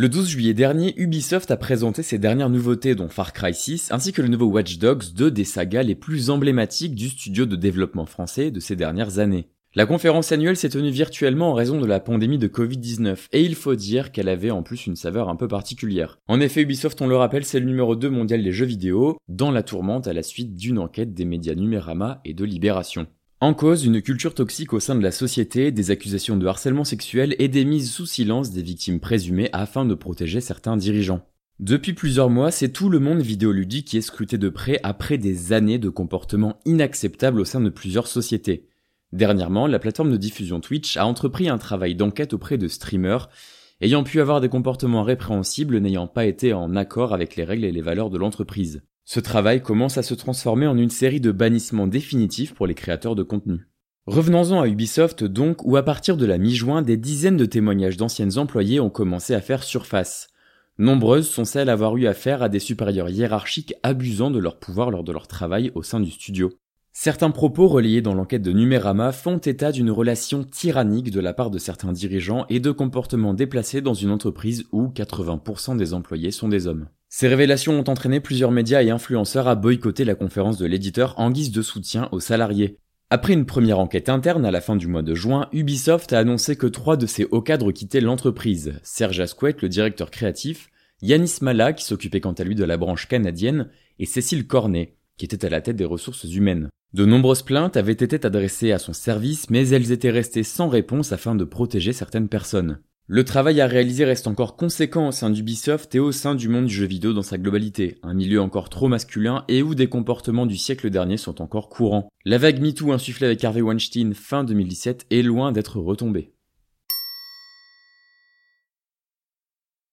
Le 12 juillet dernier, Ubisoft a présenté ses dernières nouveautés dont Far Cry 6 ainsi que le nouveau Watch Dogs, deux des sagas les plus emblématiques du studio de développement français de ces dernières années. La conférence annuelle s'est tenue virtuellement en raison de la pandémie de Covid-19, et il faut dire qu'elle avait en plus une saveur un peu particulière. En effet, Ubisoft, on le rappelle, c'est le numéro 2 mondial des jeux vidéo, dans la tourmente à la suite d'une enquête des médias Numérama et de Libération. En cause, une culture toxique au sein de la société, des accusations de harcèlement sexuel et des mises sous silence des victimes présumées afin de protéger certains dirigeants. Depuis plusieurs mois, c'est tout le monde vidéoludique qui est scruté de près après des années de comportements inacceptables au sein de plusieurs sociétés. Dernièrement, la plateforme de diffusion Twitch a entrepris un travail d'enquête auprès de streamers ayant pu avoir des comportements répréhensibles n'ayant pas été en accord avec les règles et les valeurs de l'entreprise. Ce travail commence à se transformer en une série de bannissements définitifs pour les créateurs de contenu. Revenons-en à Ubisoft donc, où à partir de la mi-juin, des dizaines de témoignages d'anciennes employés ont commencé à faire surface. Nombreuses sont celles à avoir eu affaire à des supérieurs hiérarchiques abusant de leur pouvoir lors de leur travail au sein du studio. Certains propos relayés dans l'enquête de Numérama font état d'une relation tyrannique de la part de certains dirigeants et de comportements déplacés dans une entreprise où 80% des employés sont des hommes. Ces révélations ont entraîné plusieurs médias et influenceurs à boycotter la conférence de l'éditeur en guise de soutien aux salariés. Après une première enquête interne à la fin du mois de juin, Ubisoft a annoncé que trois de ses hauts cadres quittaient l'entreprise. Serge Asquette, le directeur créatif, Yanis Mala, qui s'occupait quant à lui de la branche canadienne, et Cécile Cornet, qui était à la tête des ressources humaines. De nombreuses plaintes avaient été adressées à son service, mais elles étaient restées sans réponse afin de protéger certaines personnes. Le travail à réaliser reste encore conséquent au sein d'Ubisoft et au sein du monde du jeu vidéo dans sa globalité, un milieu encore trop masculin et où des comportements du siècle dernier sont encore courants. La vague MeToo insufflée avec Harvey Weinstein fin 2017 est loin d'être retombée.